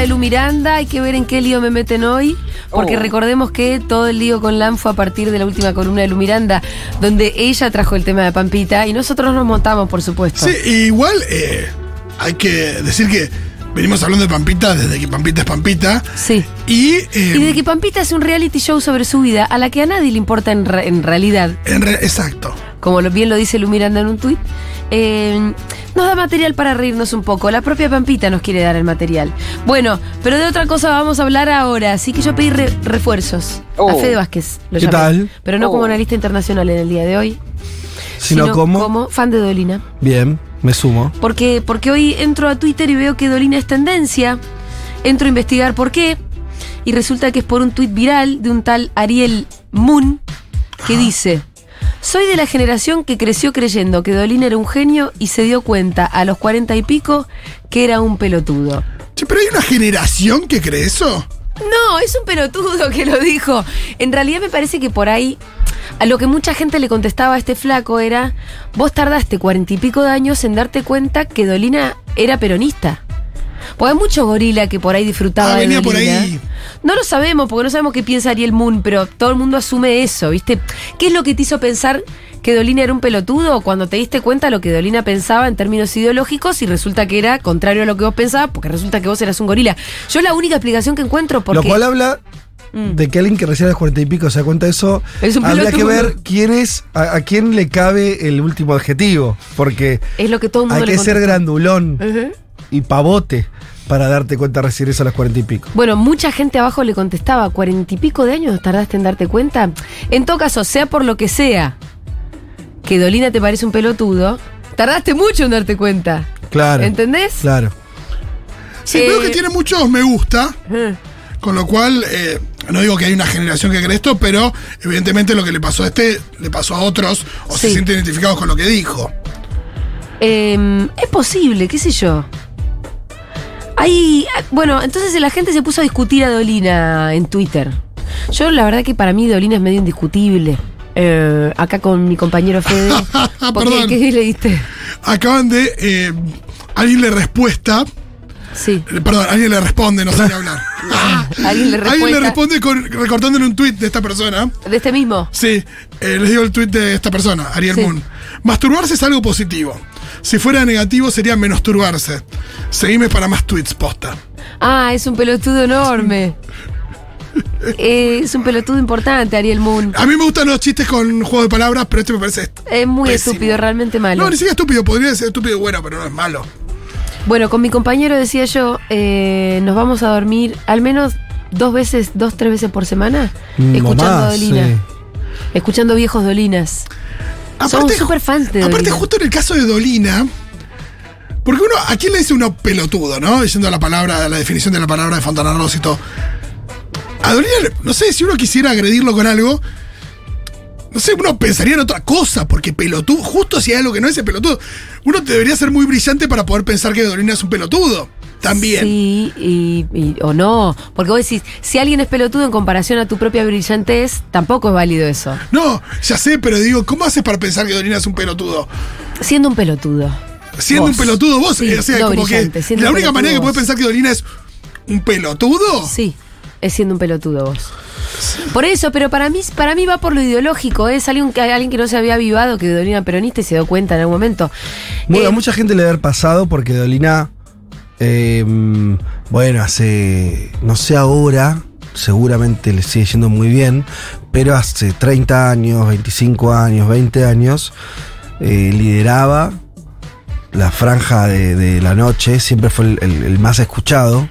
de Lu Miranda, hay que ver en qué lío me meten hoy, porque Oh. recordemos que todo el lío con LAM fue a partir de la última columna de Lu Miranda, donde ella trajo el tema de Pampita y nosotros nos montamos, por supuesto. Sí, igual eh, hay que decir que venimos hablando de Pampita desde que Pampita es Pampita. Sí. Y, eh, Y de que Pampita es un reality show sobre su vida a la que a nadie le importa en, re- en realidad, en re- exacto. como bien lo dice Lu Miranda en un tuit, eh, nos da material para reírnos un poco. La propia Pampita nos quiere dar el material. Bueno, pero de otra cosa vamos a hablar ahora. Así que yo pedí re- refuerzos a Oh. Fede Vázquez. Lo ¿Qué llamé. tal? Pero no Oh. como analista internacional en el día de hoy. Sino como. como fan de Dolina. Bien, me sumo. Porque, porque hoy entro a Twitter y veo que Dolina es tendencia. Entro a investigar por qué. Y resulta que es por un tuit viral de un tal Ariel Moon que dice: Soy de la generación que creció creyendo que Dolina era un genio y se dio cuenta a los cuarenta y pico que era un pelotudo. Che, pero hay una generación que cree eso. No, es un pelotudo que lo dijo. En realidad me parece que por ahí a lo que mucha gente le contestaba a este flaco era, vos tardaste cuarenta y pico de años en darte cuenta que Dolina era peronista. Porque hay mucho gorila que por ahí disfrutaba Ah, de venía por ahí. No lo sabemos, porque no sabemos qué piensa Ariel Moon, pero todo el mundo asume eso, ¿viste? ¿Qué es lo que te hizo pensar que Dolina era un pelotudo cuando te diste cuenta de lo que Dolina pensaba en términos ideológicos y resulta que era contrario a lo que vos pensabas, porque resulta que vos eras un gorila? Yo la única explicación que encuentro porque... Lo cual habla Mm. de que alguien que recién a los cuarenta y pico se da cuenta de eso. Es un habría que ver quién es, a, a quién le cabe el último adjetivo. Porque Es lo que todo el mundo hay le que ser grandulón y pavote para darte cuenta recibir eso a los cuarenta y pico. Bueno, mucha gente abajo le contestaba, cuarenta y pico de años tardaste en darte cuenta. En todo caso, sea por lo que sea, que Dolina te parece un pelotudo, tardaste mucho en darte cuenta. Claro. ¿Entendés? Claro. Sí, Eh, veo que tiene muchos me gusta. Ujú. Con lo cual, eh, no digo que hay una generación que cree esto, pero evidentemente lo que le pasó a este le pasó a otros o se sienten identificados con lo que dijo. Eh, es posible, qué sé yo. Hay, bueno, entonces la gente se puso a discutir a Dolina en Twitter. Yo la verdad que para mí Dolina es medio indiscutible. Eh, acá con mi compañero Fede. ¿Por qué? Perdón. ¿Qué leíste? Acaban de. eh, alguien le respuesta. Sí. Perdón, alguien le responde, no sé ni hablar. Alguien le Alguien le responde con- recortándole un tuit de esta persona. ¿De este mismo? Sí, eh, les digo el tuit de esta persona, Ariel Sí. Moon. Masturbarse es algo positivo. Si fuera negativo sería menosturbarse. Seguime para más tweets, posta. Ah, es un pelotudo enorme. Eh, es un pelotudo importante, Ariel Moon. A mí me gustan los chistes con juego de palabras, pero este me parece. Es muy Pésimo. estúpido, realmente malo. No, ni siquiera estúpido, podría ser estúpido y bueno, pero no es malo. Bueno, con mi compañero decía yo, eh, nos vamos a dormir al menos dos veces, dos, tres veces por semana, Mm, escuchando más, Dolina. sí. Escuchando viejos Dolinas. Somos súper fans de Aparte, Dolina. justo en el caso de Dolina. Porque uno, ¿a quién le dice uno pelotudo, no? Diciendo la palabra, la definición de la palabra de Fontana Rosa y todo. A Dolina, no sé, si uno quisiera agredirlo con algo, no sé, uno pensaría en otra cosa, porque pelotudo, justo si hay algo que no es el pelotudo, uno debería ser muy brillante para poder pensar que Dolina es un pelotudo. También. Sí, y, y- o no. Porque vos decís, si alguien es pelotudo en comparación a tu propia brillantez, tampoco es válido eso. No, ya sé, pero digo, ¿cómo haces para pensar que Dolina es un pelotudo? Siendo un pelotudo. Siendo Vos. un pelotudo vos, Sí, eh, o sea, no como brillante, que siendo la única manera que puedes pensar que Dolina es un pelotudo. Sí, es siendo un pelotudo vos. Por eso, pero para mí, para mí va por lo ideológico. Es alguien que, alguien que no se había avivado, que Dolina era peronista y se dio cuenta en algún momento. Bueno, Eh, a mucha gente le debe haber pasado porque Dolina, eh, bueno, hace, no sé ahora, seguramente le sigue yendo muy bien, pero hace 30 años, 25 años, 20 años, eh, lideraba la franja de, de la noche, siempre fue el, el- el más escuchado.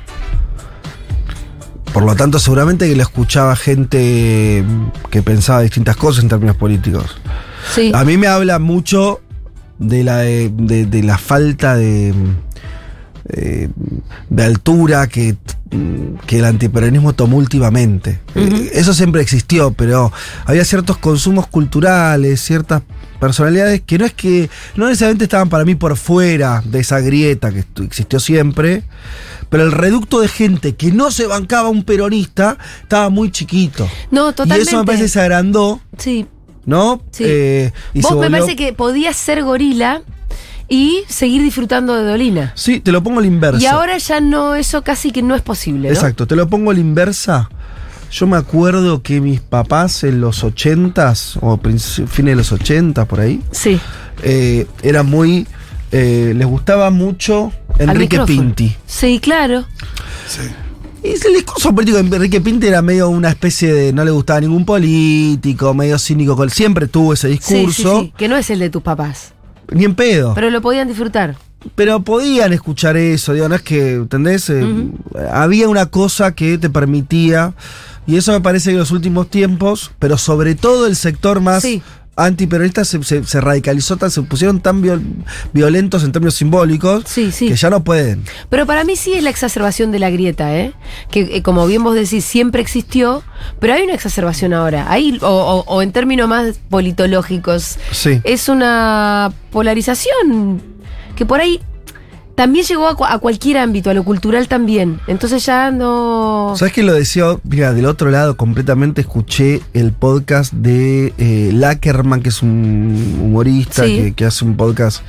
Por lo tanto, seguramente que le escuchaba gente que pensaba distintas cosas en términos políticos. sí. A mí me habla mucho de la, de la falta de, eh, de altura que, que el antiperonismo tomó últimamente. Eh, Eso siempre existió, pero había ciertos consumos culturales, ciertas personalidades que no es que no necesariamente estaban para mí por fuera de esa grieta que existió siempre, pero el reducto de gente que no se bancaba un peronista estaba muy chiquito. no, Y totalmente. eso me parece que se agrandó Sí. ¿no? Sí. Eh, y Vos me volvió- parece que podías ser gorila y seguir disfrutando de Dolina. Sí, te lo pongo a la inversa. Y ahora ya no, eso casi que no es posible. ¿no? Exacto, te lo pongo a la inversa. Yo me acuerdo que mis papás en los 80s, o fines de los 80 por ahí, Sí. eh, eran muy. eh, les gustaba mucho Enrique. Pinti. Sí, claro. Sí. Y el discurso político de Enrique Pinti era medio una especie de. No le gustaba ningún político, medio cínico. Siempre tuvo ese Sí, sí, discurso. sí. Que no es el de tus papás. Ni en pedo. Pero lo podían disfrutar. Pero podían escuchar eso, digo, no es que, ¿entendés? Eh. Había una cosa que te permitía, y eso me parece que en los últimos tiempos, pero sobre todo el sector más Sí. Antiperonista se, se- se radicalizó, tan, se pusieron tan viol- violentos en términos simbólicos Sí, sí. que ya no pueden. Pero para mí sí es la exacerbación de la grieta, ¿eh? Que eh, como bien vos decís, siempre existió, pero hay una exacerbación ahora. Hay, o, o- o en términos más politológicos, Sí. es una polarización que por ahí también llegó a, cu- a cualquier ámbito, a lo cultural también. Entonces ya no... ¿Sabes qué lo decía? Mira, del otro lado completamente escuché el podcast de eh, Lackerman, que es un humorista Sí. que, que hace un podcast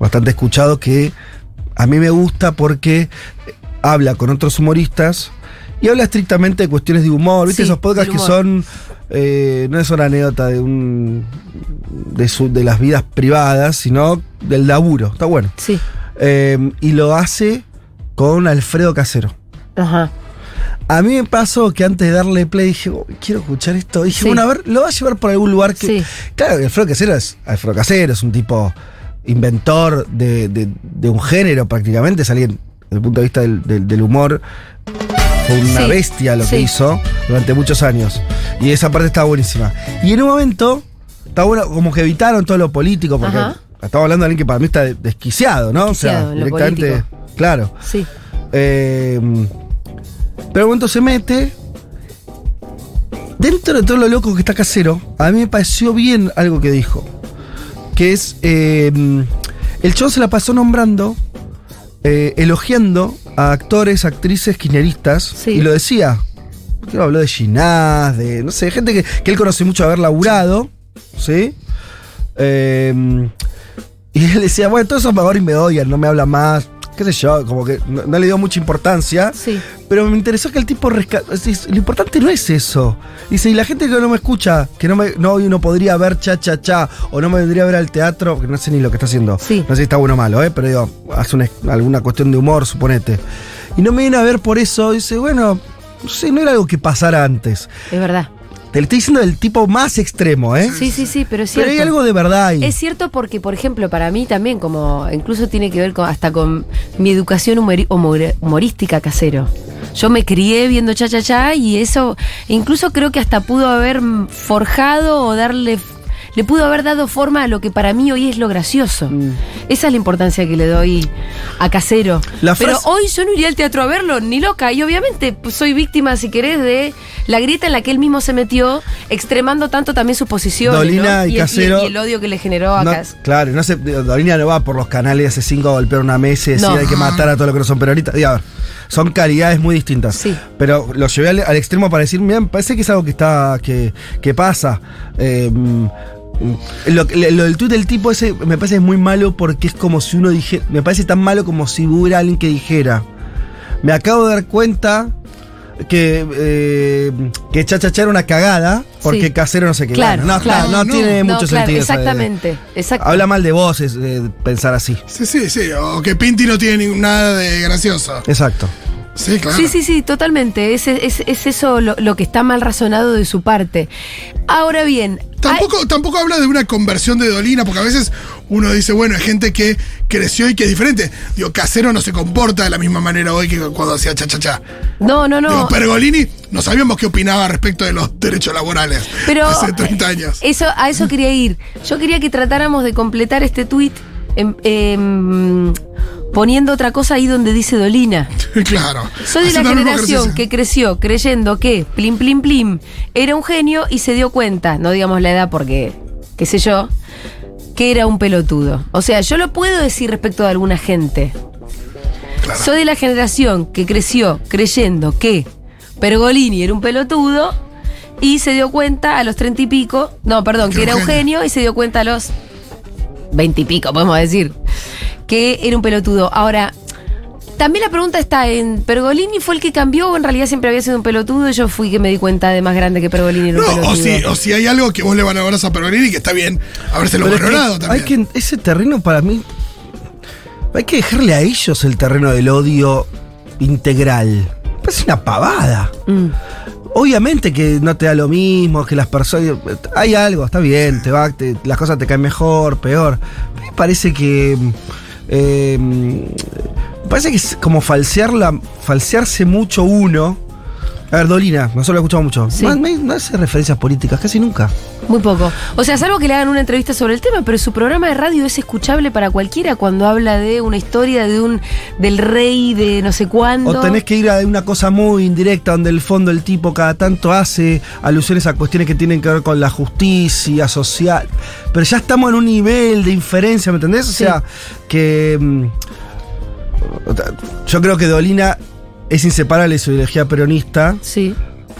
bastante escuchado que a mí me gusta porque habla con otros humoristas y habla estrictamente de cuestiones de humor. ¿Viste Sí, esos podcasts que son... eh, no es una anécdota de un de, su- de las vidas privadas, sino del laburo. Está bueno. Sí. Eh, y lo hace con Alfredo Casero. Ajá. A mí me pasó que antes de darle play dije, "Oh, quiero escuchar esto. Dije, Sí. bueno, a ver, lo va a llevar por algún lugar que. Sí. Claro, Alfredo Casero es Alfredo Casero, es un tipo inventor de, de- de un género prácticamente, es alguien, desde el punto de vista del, del- del humor, fue una Sí, bestia lo que hizo durante muchos años. Y esa parte estaba buenísima. Y en un momento, está bueno, como que evitaron todo lo político, porque Ajá. Estamos hablando de alguien que para mí está de- desquiciado, ¿no? Desquiciado o sea, directamente. político. Claro. Sí. Eh, pero en un momento se mete. Dentro de todo lo loco que está casero, a mí me pareció bien algo que dijo. Que es. eh, el chon se la pasó nombrando, eh, elogiando a actores, actrices kirchneristas. Sí. Y lo decía. Creo habló de Ginás, de. No sé, gente que, que él conoce mucho haber laburado. ¿Sí? Eh, y él decía, bueno, todos esos y me odian, no me habla más. Qué sé yo, como que no, no le dio mucha importancia. Sí. Pero me interesó que el tipo resca- es- es- Lo importante no es eso. Dice, y la gente que no me escucha, que no me no, no podría ver cha cha cha, o no me vendría a ver al teatro, que no sé ni lo que está haciendo. Sí. No sé si está bueno o malo, ¿eh? pero digo, hace una- alguna cuestión de humor, suponete. Y no me viene a ver por eso, dice, bueno, no sé, no era algo que pasara antes. Es verdad. Te lo estoy diciendo del tipo más extremo, ¿eh? Sí, sí, sí, pero es pero cierto. hay algo de verdad ahí. Es cierto porque, por ejemplo, para mí también, como incluso tiene que ver con, hasta con mi educación humorística casero. Yo me crié viendo cha cha cha y eso incluso creo que hasta pudo haber forjado o darle le pudo haber dado forma a lo que para mí hoy es lo gracioso. Mm. Esa es la importancia que le doy a Casero. La Pero hoy yo no iría al teatro a verlo, ni loca. Y obviamente pues, soy víctima, si querés, de la grieta en la que él mismo se metió, extremando tanto también su posición. Dolina y el- Casero- y el odio que le generó a No, Cas- claro, no se, Dolina no va por los canales hace cinco a golpear una mesa y decir No. hay que matar a todos los que no son peronistas. Digo, a ver, son calidades muy distintas. Sí. Pero lo llevé al, al extremo para decir, mira, parece que es algo que está. que, que pasa. Eh, lo, lo- lo del tuit del tipo ese me parece muy malo porque es como si uno dijera. Me parece tan malo como si hubiera alguien que dijera. Me acabo de dar cuenta que, eh, que Chachacha era una cagada porque Sí. Casero no sé qué. Claro, no, claro. no, No, tiene No, mucho claro, sentido. Exactamente. exacto. Habla mal de vos es, eh, pensar así. Sí, sí, sí. O que Pinti no tiene nada de gracioso. Exacto. Sí, claro. Sí, sí, sí, totalmente. Es, es, es eso lo, lo que está mal razonado de su parte. Ahora bien, Tampoco, tampoco habla de una conversión de Dolina, porque a veces uno dice, bueno, hay gente que creció y que es diferente. Digo, Casero no se comporta de la misma manera hoy que cuando hacía cha cha cha. no, no, no. Digo, Pergolini no sabíamos qué opinaba respecto de los derechos laborales Pero hace 30 años. Eso, a eso quería ir. Yo quería que tratáramos de completar este tuit em, poniendo otra cosa ahí donde dice Dolina. claro. Soy de la generación que creció creyendo que Plim Plim Plim era un genio y se dio cuenta, no digamos la edad porque, qué sé yo, que era un pelotudo. O sea, yo lo puedo decir respecto de alguna gente. Claro. Soy de la generación que creció creyendo que Pergolini era un pelotudo y se dio cuenta a los treinta y pico, no, perdón, que era un genio y se dio cuenta a los veinte y pico, podemos decir. que era un pelotudo. Ahora, también la pregunta está en, ¿Pergolini fue el que cambió o en realidad siempre había sido un pelotudo? Y yo fui que me di cuenta de más grande que Pergolini era un No, pelotudo. o si, o si hay algo que vos le van a a Pergolini que está bien habérselo Pero es que valorado también. Hay que, ese terreno para mí. Hay que dejarle a ellos el terreno del odio integral. Es una pavada. Mm. Obviamente que no te da lo mismo, que las personas. Hay algo, está bien, te va, las cosas te caen mejor, peor. Me parece que. eh, parece que es como falsearla, falsearse mucho uno. A ver, Dolina, nosotros lo escuchamos mucho. Sí. No, hace referencias políticas, casi nunca. Muy poco. O sea, salvo que le hagan una entrevista sobre el tema, pero su programa de radio es escuchable para cualquiera cuando habla de una historia de un del rey de no sé cuándo. O tenés que ir a una cosa muy indirecta donde el fondo el tipo cada tanto hace alusiones a cuestiones que tienen que ver con la justicia social. Pero ya estamos en un nivel de inferencia, ¿me entendés? O Sí. sea, que mm, yo creo que Dolina es inseparable de su ideología peronista Sí,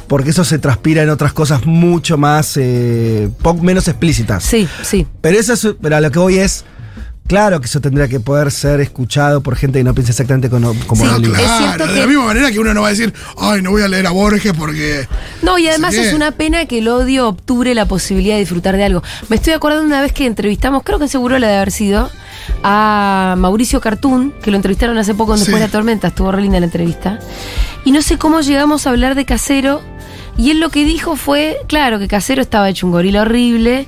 porque eso se transpira en otras cosas mucho más, eh, menos explícitas. sí, sí. Pero eso es, pero a lo que voy es, claro que eso tendría que poder ser escuchado por gente que no piensa exactamente como, como Sí, es claro, cierto de que- la misma manera que uno no va a decir, ay, no voy a leer a Borges porque. No, y además Sí. es una pena que el odio obture la posibilidad de disfrutar de algo. Me estoy acordando una vez que entrevistamos, creo que seguro la de haber sido, a Mauricio Cartún, que lo entrevistaron hace poco en Después Sí. de la tormenta, estuvo re linda la entrevista. Y no sé cómo llegamos a hablar de Casero. Y él lo que dijo fue, claro, que Casero estaba hecho un gorila horrible.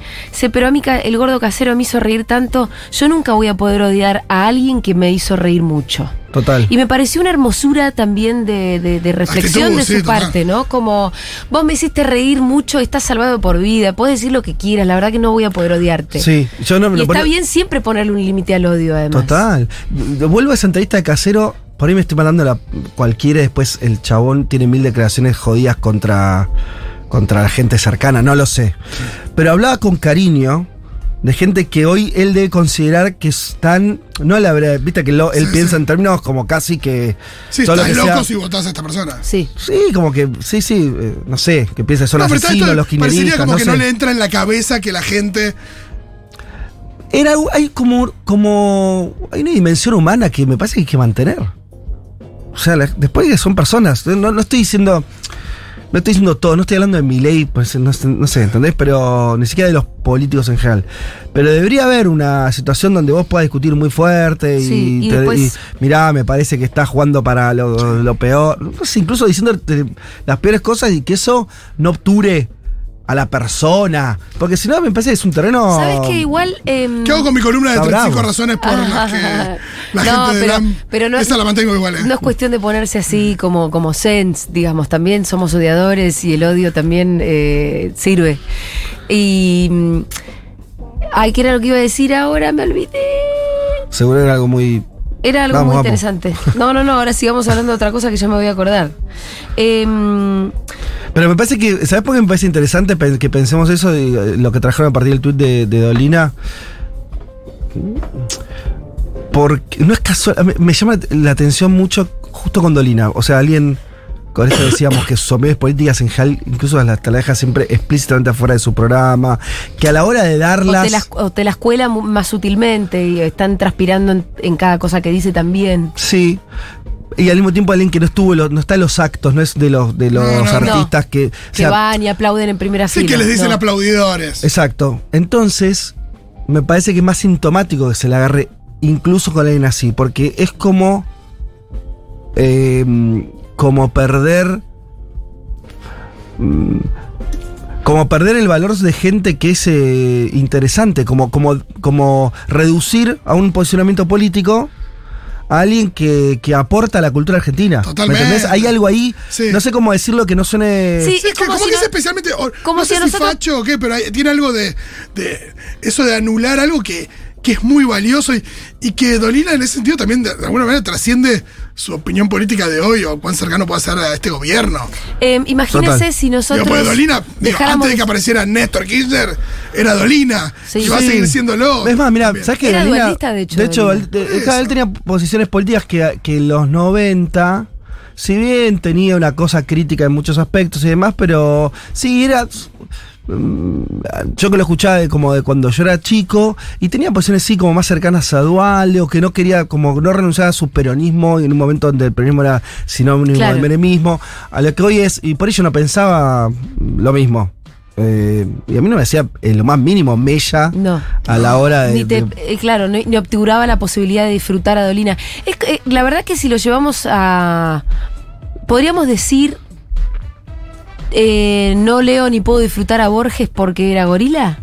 Pero a mí el gordo Casero me hizo reír tanto. Yo nunca voy a poder odiar a alguien que me hizo reír mucho. Total. Y me pareció una hermosura también de, de- de reflexión Actitud, de sí, su total. parte, ¿no? Como vos me hiciste reír mucho, estás salvado por vida, puedes decir lo que quieras, la verdad que no voy a poder odiarte. Sí, yo no me Y lo está ponía- bien siempre ponerle un límite al odio, además. Total. Vuelvo a esa entrevista de casero. Por ahí me estoy mandando la cualquiera. Después el chabón tiene mil declaraciones jodidas contra, contra la gente cercana. No lo sé. Pero hablaba con cariño de gente que hoy él debe considerar que están. No la verdad. Viste que lo- él Sí, piensa sí. en términos como casi que. Sí, estás que loco sea- si votás a esta persona. Sí. Sí, como que. Sí, sí. eh, no sé. Que piensa que son No, asesinos, esto los parecería kirchneristas. como No que sé. no le entra en la cabeza que la gente. Era, hay como, como. Hay una dimensión humana que me parece que hay que mantener. O sea, la- después que son personas. No, no estoy diciendo. No estoy diciendo todo, no estoy hablando de mi ley, pues, no, sé- no sé, ¿entendés? Pero ni siquiera de los políticos en general. Pero debería haber una situación donde vos puedas discutir muy fuerte y, Sí, y te- después- y, mirá, me parece que estás jugando para lo, lo peor. No sé, incluso diciendo las peores cosas y que eso no obture a la persona. Porque si no, me parece que es un terreno. ¿Sabes que igual. em, ¿Qué hago con mi columna de Está 35 bravo. razones por las que la No, gente de pero- LAM- pero no- Esa la mantengo igual, ¿eh? No es cuestión de ponerse así como, como sense, digamos, también somos odiadores y el odio también eh, sirve. Y. mm, Ay, ¿qué era lo que iba a decir ahora? Me olvidé. Seguro era algo muy. Era algo Vamos, muy vamos. interesante. No, no, no, ahora sigamos hablando de otra cosa que ya me voy a acordar. Em, Pero me parece que, ¿sabes por qué me parece interesante que pensemos eso? eh, lo que trajeron a partir del tuit de, de Dolina. Porque no es casual, me, me llama la atención mucho justo con Dolina. O sea, alguien, con esto decíamos que sus medios políticas en general, incluso las te la deja siempre explícitamente afuera de su programa, que a la hora de o, darlas... te las, o te las cuela más sutilmente y están transpirando en, en cada cosa que dice también. Sí. Y al mismo tiempo alguien que no estuvo, no está en los actos, no es de los, de los No, no, no. artistas que... o Que sea, van y aplauden en primera Sí, fila. que les dicen No. aplaudidores. Exacto. Entonces, me parece que es más sintomático que se le agarre incluso con alguien así, porque es como. eh, como perder. mm, como perder el valor de gente que es eh, interesante, como, como, como reducir a un posicionamiento político a alguien que, que aporta a la cultura argentina. Totalmente. ¿Me entendés? Hay algo ahí, Sí. no sé cómo decirlo que no suene... Sí, Sí, es que como como si que no- es especialmente. o- como no si sé si nosotros- facho o qué, pero hay- tiene algo de, de. Eso de anular algo que, que es muy valioso y, y que Dolina en ese sentido también de, de alguna manera trasciende su opinión política de hoy o cuán cercano puede ser a este gobierno. Em, imagínense Total. si nosotros. Digo, porque Dolina, digo, antes de que apareciera Néstor Kirchner, era Dolina. Sí. y va a seguir siéndolo. Es más, mira. ¿sabes qué? Era Dolina- dualista, de hecho, De hecho, él, tenía posiciones políticas que, que en los 90, si bien tenía una cosa crítica en muchos aspectos y demás, pero sí, era. Mm, yo que lo escuchaba de, como de cuando yo era chico y tenía posiciones sí como más cercanas a Duale o que no quería como no renunciar a su peronismo en un momento donde el peronismo era sinónimo Claro. del menemismo a lo que hoy es y por ello no pensaba lo mismo Eh, y a mí no me hacía en lo más mínimo mella No. a la hora de, Ni te- de- eh, claro, no- ni obturaba la posibilidad de disfrutar a Dolina. Es eh, la verdad que si lo llevamos a. Podríamos decir. Eh, no leo ni puedo disfrutar a Borges porque era gorila.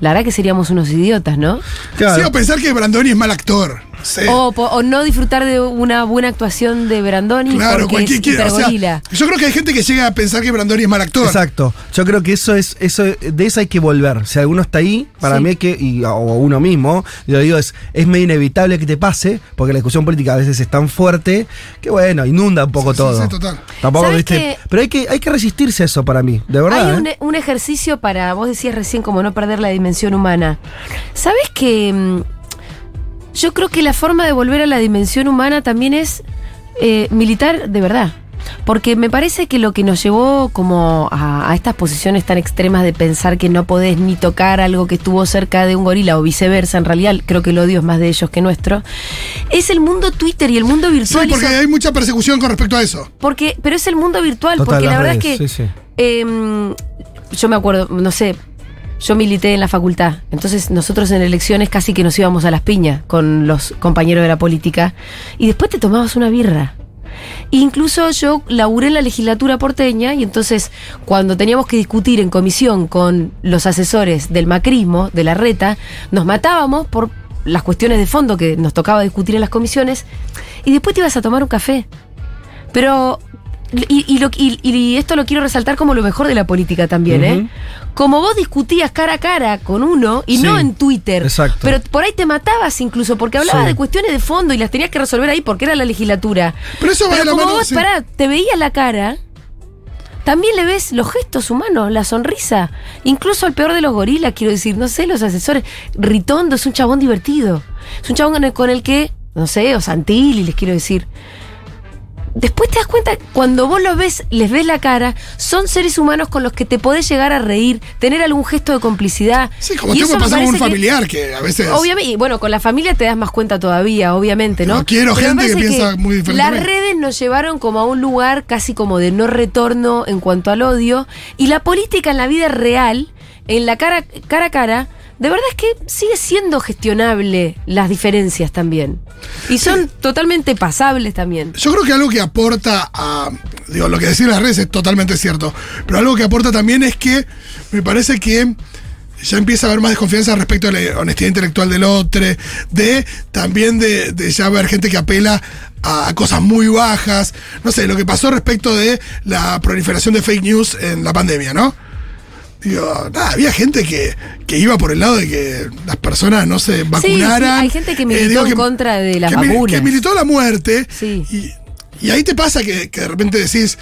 La verdad que seríamos unos idiotas, ¿no? Claro. Sí, o pensar que Brandoni es mal actor. Sí. O, no disfrutar de una buena actuación de Brandoni claro, porque es cualquier o sea. Yo creo que hay gente que llega a pensar que Brandoni es mal actor. Exacto. Yo creo que eso es, eso de eso hay que volver. Si alguno está ahí, para Sí. mí hay que, y, o uno mismo, yo digo, es, es medio inevitable que te pase, porque la discusión política a veces es tan fuerte que bueno, inunda un poco Sí, todo. sí, total. Tampoco, ¿Sabes viste. que- Pero hay que, hay que resistirse a eso para mí, de verdad. Hay ¿eh? un, un ejercicio para, vos decías recién, como no perder la dimensión humana. ¿Sabes que mm, yo creo que la forma de volver a la dimensión humana también es eh, militar de verdad? Porque me parece que lo que nos llevó como a, a estas posiciones tan extremas de pensar que no podés ni tocar algo que estuvo cerca de un gorila o viceversa, en realidad creo que el odio es más de ellos que nuestro, es el mundo Twitter y el mundo Sí, virtual. y porque hay mucha persecución con respecto a eso. porque, pero es el mundo virtual, Total, porque la verdad es que sí, sí. eh, yo me acuerdo, no sé, yo milité en la facultad, entonces nosotros en elecciones casi que nos íbamos a las piñas con los compañeros de la política y después te tomabas una birra. Incluso yo laburé en la legislatura porteña y entonces cuando teníamos que discutir en comisión con los asesores del macrismo, de la reta, nos matábamos por las cuestiones de fondo que nos tocaba discutir en las comisiones y después te ibas a tomar un café. Pero, y, y lo- y- y esto lo quiero resaltar como lo mejor de la política también, ¿eh? Como vos discutías cara a cara con uno y Sí, no en Twitter. exacto. Pero por ahí te matabas incluso porque hablabas Sí. de cuestiones de fondo y las tenías que resolver ahí porque era la legislatura. Pero eso va de la como mano, vos, sí. pará, te veías la cara, también le ves los gestos humanos, la sonrisa. Incluso al peor de los gorilas, quiero decir, no sé, los asesores. Ritondo es un chabón divertido. Es un chabón con el que, no sé, o Santilli, les quiero decir. Después te das cuenta, cuando vos los ves, les ves la cara, son seres humanos con los que te podés llegar a reír, tener algún gesto de complicidad. Sí, como Y tengo pasar con un que- familiar que, a veces. Obviamente, y bueno, con la familia te das más cuenta todavía, obviamente, ¿no? No quiero Pero gente que piensa muy diferente Las redes nos llevaron como a un lugar casi como de no retorno en cuanto al odio. Y la política en la vida real, en la cara, cara a cara, de verdad es que sigue siendo gestionable las diferencias también. Y son totalmente pasables también. Yo creo que algo que aporta a. Digo, lo que decían las redes es totalmente cierto. Pero algo que aporta también es que me parece que ya empieza a haber más desconfianza respecto a la honestidad intelectual del otro, de también de, de ya ver gente que apela a cosas muy bajas. No sé, lo que pasó respecto de la proliferación de fake news en la pandemia, ¿no? Digo, nada, había gente que, que iba por el lado de que las personas no se vacunaran. hay gente que militó Eh, digo en contra de las que vacunas. que militó la muerte. Sí. Y, y ahí te pasa que, que de repente decís,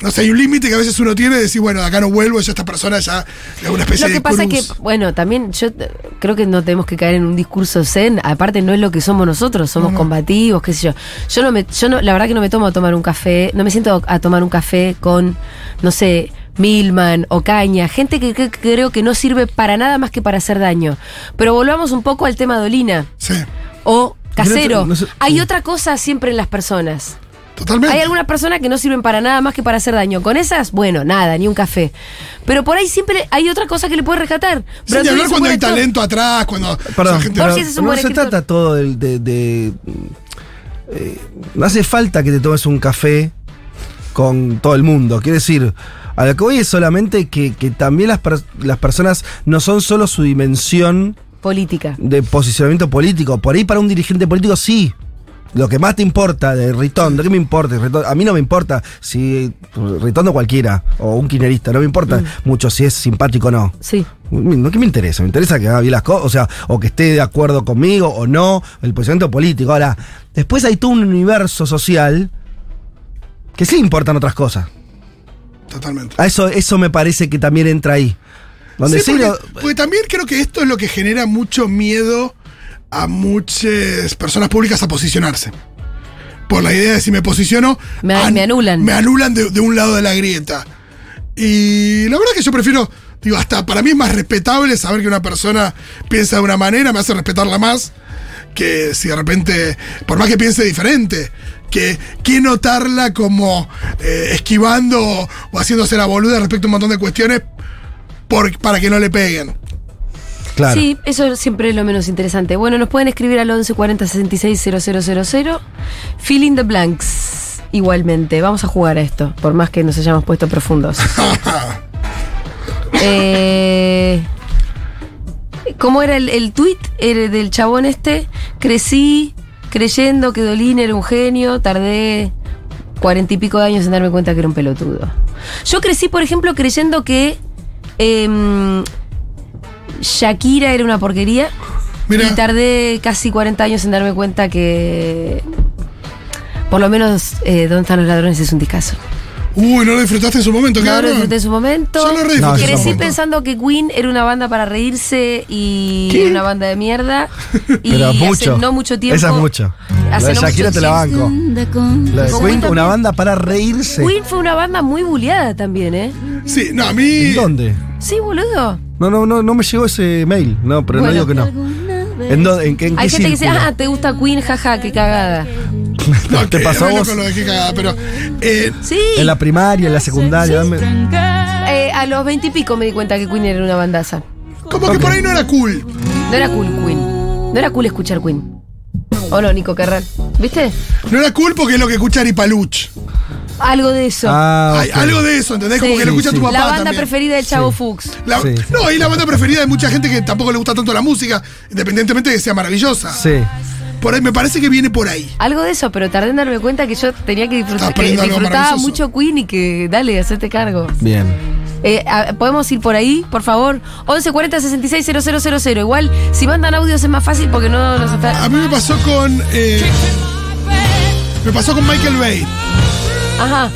no sé, hay un límite que a veces uno tiene de decir, bueno, de acá no vuelvo, ya esta persona ya es una especie Lo que de pasa es que, bueno, también yo creo que no tenemos que caer en un discurso zen. Aparte, no es lo que somos nosotros, somos No, no. combativos, qué sé yo. Yo no me, yo no, la verdad que no me tomo a tomar un café, no me siento a tomar un café con, no sé, Milman o Caña, gente que, creo que no sirve para nada más que para hacer daño. Pero volvamos un poco al tema de Olina Sí, o Casero. no sé- Hay sí. otra cosa siempre en las personas. totalmente. Hay algunas personas que no sirven para nada más que para hacer daño. Con esas, bueno, nada, ni un café. Pero por ahí siempre hay otra cosa que le puede rescatar. Brandoni hablar cuando hay actor. talento atrás, cuando. Perdón, o sea, gente- pero Borges es un no buen se trata todo de, de- eh, no hace falta que te tomes un café con todo el mundo. Quiero decir, a lo que voy es solamente que, que también las, per- las personas no son solo su dimensión Política. de posicionamiento político. Por ahí para un dirigente político sí. Lo que más te importa de Ritondo, ¿qué me importa? Ritondo? A mí no me importa si Ritondo cualquiera o un quinerista, no me importa Mm. mucho si es simpático o no. Sí. No, ¿Qué me interesa? Me interesa que haga bien las cosas, o sea, o que esté de acuerdo conmigo o no, el posicionamiento político. Ahora, después hay todo un universo social que sí importan otras cosas. Totalmente. A eso, eso me parece que también entra ahí. Donde Sí, sí, porque, lo- porque también creo que esto es lo que genera mucho miedo a muchas personas públicas a posicionarse. Por la idea de si me posiciono. Me- me anulan. Me anulan de, de un lado de la grieta. Y la verdad que yo prefiero Digo, hasta para mí es más respetable saber que una persona piensa de una manera, me hace respetarla más que si de repente, por más que piense diferente, que, que notarla como eh, esquivando o haciéndose la boluda respecto a un montón de cuestiones por- para que no le peguen. Claro. Sí, eso siempre es lo menos interesante. Bueno, nos pueden escribir al 11 40 66 000. Fill in the blanks. Igualmente, vamos a jugar a esto, por más que nos hayamos puesto profundos. Eh, ¿Cómo era el, el tweet Era del chabón este? Crecí creyendo que Dolín era un genio, tardé cuarenta y pico de años en darme cuenta que era un pelotudo. Yo crecí, por ejemplo, creyendo que em, Shakira era una porquería. Y tardé casi 40 años en darme cuenta que. Por lo menos, eh, ¿Dónde están los ladrones? es un discazo. Uy, no lo disfrutaste en su momento, No lo cabrón. disfruté en su momento. Yo lo re disfruté No, en su yo Crecí momento. pensando que Queen era una banda para reírse y ¿Qué? era una banda de mierda. Y Pero hace mucho. no mucho tiempo. Esa es mucho. hace La de no Shakira mucho te la banco. La de Con Queen, Queen una también. banda para reírse. Queen fue una banda muy bulleada también, ¿eh? Sí, no, a mí. ¿En dónde? Sí, boludo. No, no, no, no me llegó ese mail. No, pero Bueno. no digo que no. ¿En, dónde- en qué, en Hay qué gente que dice, círculo? ah, te gusta Queen, jaja, qué cagada. No, ¿Te pasó vos? loco lo de cagada, pero. eh, Sí. En la primaria, en la secundaria. dame- Eh, a los veintipico me di cuenta que Queen era una bandaza. como que por ahí no era cool. No era cool Queen. No era cool escuchar Queen. ¿O no, Nico Carral? ¿Viste? No era cool porque es lo que escucha Aripaluch. Algo de eso. Ah, Hay ok. algo de eso, ¿entendés? Sí. Como que lo escucha Sí, tu sí. papá la banda también. preferida del Chavo Sí. Fuchs. La- Sí. No, y la banda preferida de mucha gente que tampoco le gusta tanto la música, independientemente de que sea maravillosa. Sí. Por ahí, me parece que viene por ahí. Algo de eso, pero tardé en darme cuenta que yo tenía que disfrutar. Que disfrutaba mucho Queen y que dale, hacete cargo. Bien. Eh, ¿Podemos ir por ahí, por favor? 11 40 66 000. Igual, si mandan audios es más fácil porque no nos está. A mí me pasó con. eh, me pasó con Michael Bay. Ajá.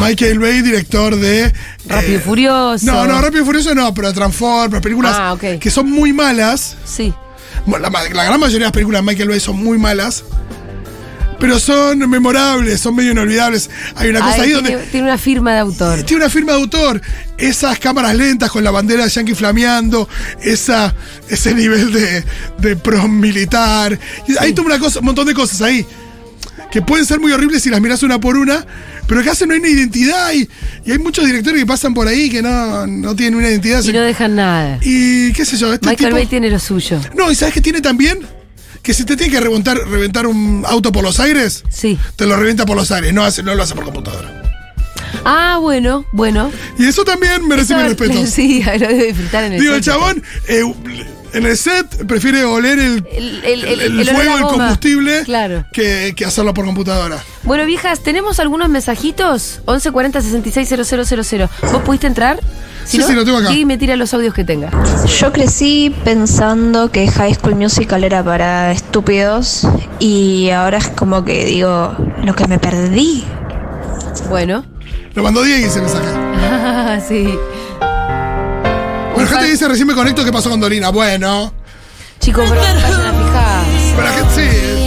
Michael Bay, director de. Rápido y eh, Furioso. No, no, Rápido y Furioso no, pero Transformers, películas Ah, que son muy malas. Sí. Bueno, la, gran mayoría de las películas de Michael Bay son muy malas. Pero son memorables, son medio inolvidables. Hay una cosa Ay, ahí tiene, donde. tiene una firma de autor. Tiene una firma de autor. Esas cámaras lentas con la bandera de Yankee flameando, esa, ese nivel de, de pro militar. Y Hay toda una cosa, un montón de cosas ahí que pueden ser muy horribles si las miras una por una, pero que hacen no hay una identidad y, y hay muchos directores que pasan por ahí que no, no tienen una identidad. Y no dejan nada. Y qué sé yo, este Michael tipo- Bay tiene lo suyo. No, y ¿sabes qué tiene también? Que si te tiene que reventar, reventar un auto por los aires, Sí. te lo revienta por los aires, no, hace, no lo hace por computadora. Ah, bueno, bueno. Y eso también merece mi respeto. Sí, lo debe disfrutar en el Digo, el chabón eh, en el set prefiere oler el, El, el- el- el el olor a fuego, el combustible, Claro. que, que hacerlo por computadora. Bueno, viejas, tenemos algunos mensajitos. 11 40 66 000. ¿Vos pudiste entrar? Sí, sí, lo tengo acá. Y me tira los audios que tenga. Yo crecí pensando que High School Musical era para estúpidos y ahora es como que digo, lo que me perdí. Bueno. Lo mandó Diego y se me saca. Ah, sí. Gente dice, recién me conecto, ¿qué pasó con Dolina? Bueno, Chicos, pero vayan a fijar. pero la gente sí.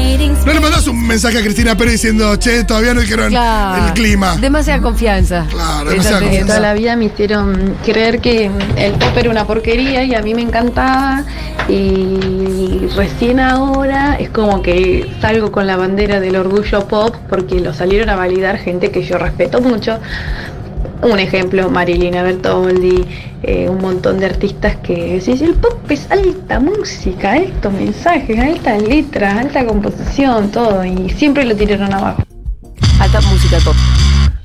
No le mandás un mensaje a Cristina Pérez diciendo, che, todavía no dijeron Claro. el clima. Demasiada confianza. Claro, Esa demasiada confianza. Toda la vida me hicieron creer que el pop era una porquería y a mí me encantaba y recién ahora es como que salgo con la bandera del orgullo pop porque lo salieron a validar gente que yo respeto mucho. Un ejemplo, Marilina Bertoldi, eh, un montón de artistas que decís, el pop es alta música, altos mensajes, altas letras, alta composición, todo, y siempre lo tiraron abajo. Alta música top.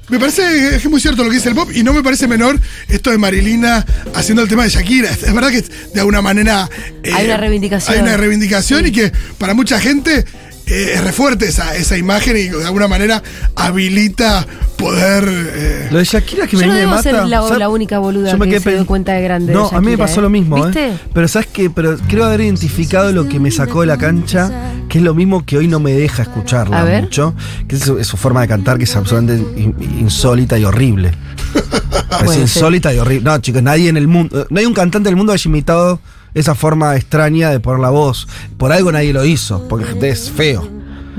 Me parece es muy cierto lo que dice el pop y no me parece menor esto de Marilina haciendo el tema de Shakira. Es verdad que de alguna manera... eh, Hay una reivindicación. Hay una reivindicación y que para mucha gente eh, es re fuerte esa, esa imagen y de alguna manera habilita poder... eh, Lo de Shakira que Yo me, no debo mata. ser la, la única boluda Yo me que se dio cuenta de grande. de No, a mí me Shakira, pasó ¿eh? lo mismo, ¿Viste? ¿eh? Pero ¿sabes qué? Pero creo haber identificado lo que me sacó de la cancha, que es lo mismo que hoy no me deja escucharla A ver. mucho, que es su, es su forma de cantar que es absolutamente in- insólita y horrible. es insólita y horrible. No, chicos, nadie en el mundo, no hay un cantante del mundo que haya imitado esa forma extraña de poner la voz. Por algo nadie lo hizo, porque es feo.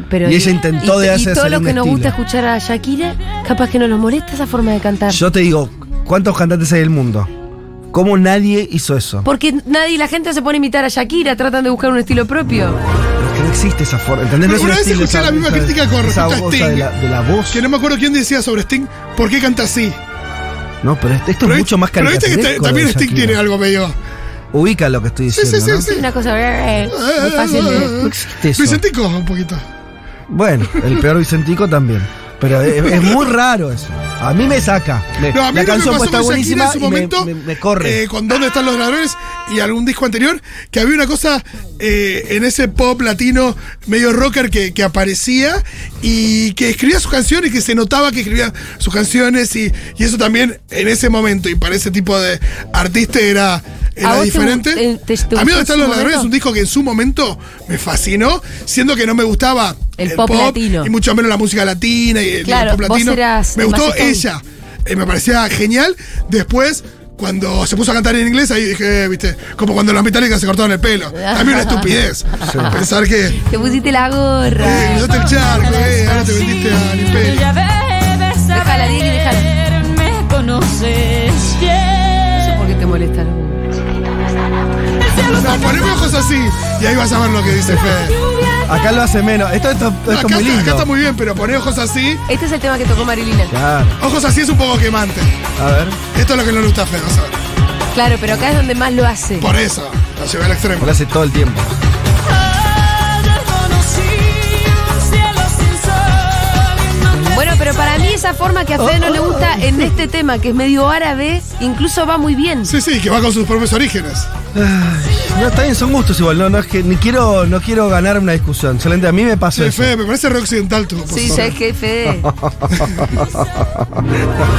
Pero Y ella intentó de y hacer todo salir lo que nos gusta escuchar a Shakira, capaz que no nos molesta esa forma de cantar. Yo te digo, ¿cuántos cantantes hay del mundo? ¿Cómo nadie hizo eso? Porque nadie, la gente se pone a imitar a Shakira, tratan de buscar un estilo propio. Es que no existe esa forma. ¿Entendés? Pero No una vez estilo, escuché esa- la misma esa- crítica con esa respecto a de Sting. la, de la voz. Que no me acuerdo quién decía sobre Sting, ¿por qué canta así? No, pero esto Pero es mucho más Pero viste que caricaturesco ta- también Sting tiene algo medio. Ubica lo que estoy diciendo, sí, sí, ¿no? sí. Una cosa eh, muy fácil de. Eso. Vicentico, un poquito. Bueno, el peor Vicentico también. Pero es, es muy raro eso. A mí me saca. Me- No, a mí la canción puede estar buenísima en su y me- momento, me, me corre. eh, con ¿Dónde están los ladrones? y algún disco anterior, que había una cosa eh, en ese pop latino medio rocker que, que aparecía y que escribía sus canciones, que se notaba que escribía sus canciones y, y eso también en ese momento y para ese tipo de artista era, ¿A era te diferente. te- te a mí ¿Dónde están los ladrones? Es un disco que en su momento me fascinó, siendo que no me gustaba El pop latino. y mucho menos la música latina y el Claro, pop vos latino. eras me gustó ella. Eh, me parecía genial. Después, cuando se puso a cantar en inglés, ahí dije, viste, como cuando las metálicas se cortaron el pelo. También una estupidez. Pensar que. Te pusiste la Eh, gorra. cruzaste el charco, eh, ahora te vendiste al imperio. Déjala, Diego, déjala. Me conoces No bien. No, poneme ojos así y ahí vas a ver lo que dice Fede. Acá lo hace menos. Esto, esto, esto No, es acá, muy está, lindo. acá está muy bien, pero poné ojos así. Este es el tema que tocó Marilina. Claro. Ojos así es un poco quemante. A ver. Esto es lo que no le gusta a Fede, vas a ver. Claro, pero acá es donde más lo hace. Por eso, lo llevé al extremo. Lo hace todo el tiempo. Bueno, pero para mí esa forma que a Fede no le gusta en este tema, que es medio árabe, incluso va muy bien. Sí, sí, que va con sus propios orígenes. No, está bien, son gustos igual. No, no es que ni quiero, no quiero ganar una discusión. Solamente a mí me pasa Sí, eso. Fede, me parece re occidental tu Sí. ¿sabes qué, Fede?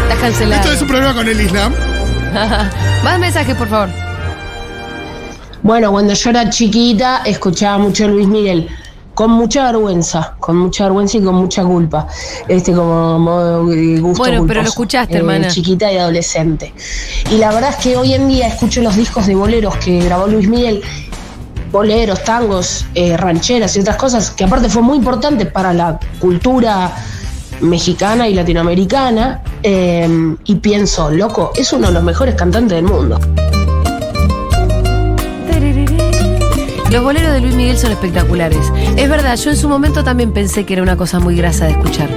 Estás cancelado. Esto es un problema con el Islam. Más mensajes, por favor. Bueno, cuando yo era chiquita escuchaba mucho Luis Miguel, con mucha vergüenza, con mucha vergüenza y con mucha culpa, este como modo de gusto Bueno, pero lo culposo, escuchaste, eh, hermana. Chiquita y adolescente. Y la verdad es que hoy en día escucho los discos de boleros que grabó Luis Miguel, boleros, tangos, eh, rancheras y otras cosas, que aparte fue muy importante para la cultura mexicana y latinoamericana, eh, y pienso, loco, es uno de los mejores cantantes del mundo. Los boleros de Luis Miguel son espectaculares. Es verdad, yo en su momento también pensé que era una cosa muy grasa de escuchar.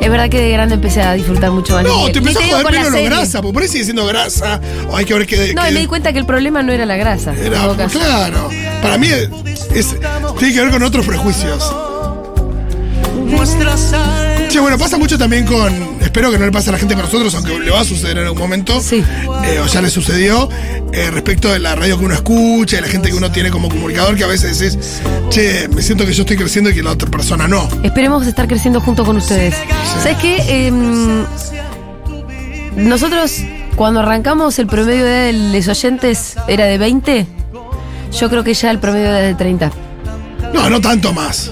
Es verdad que de grande empecé a disfrutar mucho más. No, Miguel. te empezó a joder la menos lo serie. grasa, porque por ahí sigue siendo grasa. O hay que ver qué. No, y me di cuenta que el problema no era la grasa. era, caso. claro. Para mí es, es- tiene que ver con otros prejuicios. Che, bueno, pasa mucho también con. Espero que no le pase a la gente con nosotros, aunque le va a suceder en algún momento. Sí. eh, o ya le sucedió. eh, respecto de la radio que uno escucha y la gente que uno tiene como comunicador, que a veces decís, che, me siento que yo estoy creciendo y que la otra persona no. Esperemos estar creciendo junto con ustedes. ¿Sabes qué? Em, nosotros, cuando arrancamos, el promedio de los oyentes era de 20. Yo creo que ya el promedio era de 30. No, no tanto más.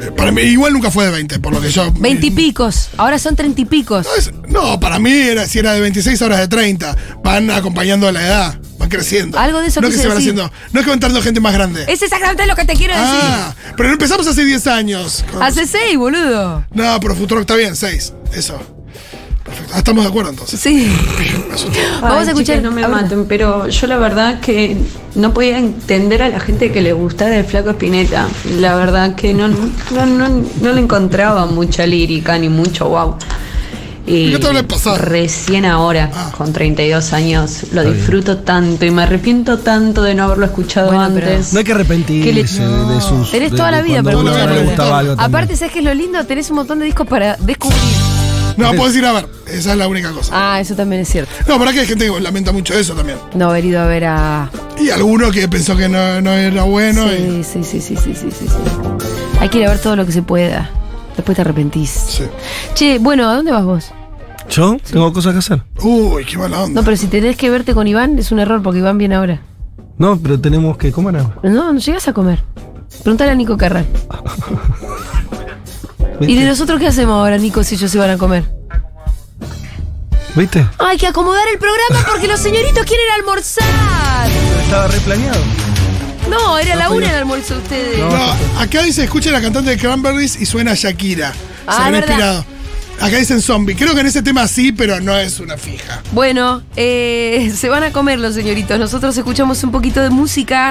Eh, Para mí, igual nunca fue de 20, por lo que yo. 20 y picos. Ahora son 30 y picos. No, es- No, para mí era, si era de 26, ahora es de 30. Van acompañando a la edad, van creciendo. Algo de eso no que se van decir. haciendo, No es que van entrando gente más grande. Es exactamente lo que te quiero decir. ah, pero no empezamos hace 10 años. Hace 6, boludo. No, pero Futuro está bien, 6. Eso. Ah, estamos de acuerdo entonces. Sí. Asusté. Vamos a Ay, escuchar. chicas, no me habla. maten, pero yo la verdad que no podía entender a la gente que le gustaba el Flaco Espineta. La verdad que no, no, no, no le encontraba mucha lírica ni mucho wow. Y recién ahora, Ah. con 32 años, lo disfruto tanto y me arrepiento tanto de no haberlo escuchado Bueno, antes. No hay que arrepentirse de, de sus. Tenés toda de la vida para escuchar le. Aparte, ¿sabes qué es lo lindo? Tenés un montón de discos para descubrir. No, puedo decir, a ver, esa es la única cosa. Ah, eso también es cierto. No, para que hay gente que lamenta mucho eso también. No haber ido a ver a. Y alguno que pensó que no, no era bueno. y- Sí, sí, sí, sí, sí, sí, sí, sí. Hay que ir a ver todo lo que se pueda. Después te arrepentís. sí. Che, bueno, ¿a dónde vas vos? ¿Yo? Tengo cosas que hacer. Uy, qué mala onda. No, pero si tenés que verte con Iván, es un error porque Iván viene ahora. No, pero tenemos que comer ahora. No, no llegas a comer. Preguntale a Nico Carral. ¿Y de nosotros qué hacemos ahora, Nico, si ellos se van a comer? ¿Viste? Hay que acomodar el programa porque los señoritos quieren almorzar. Estaba replaneado. No, era la una el almuerzo de ustedes. No, acá dice, escucha la cantante de Cranberries y suena a Shakira. Ah, Se verdad. inspirado. Acá dicen zombie. Creo que en ese tema sí, pero no es una fija. Bueno, eh, se van a comer los señoritos. Nosotros escuchamos un poquito de música.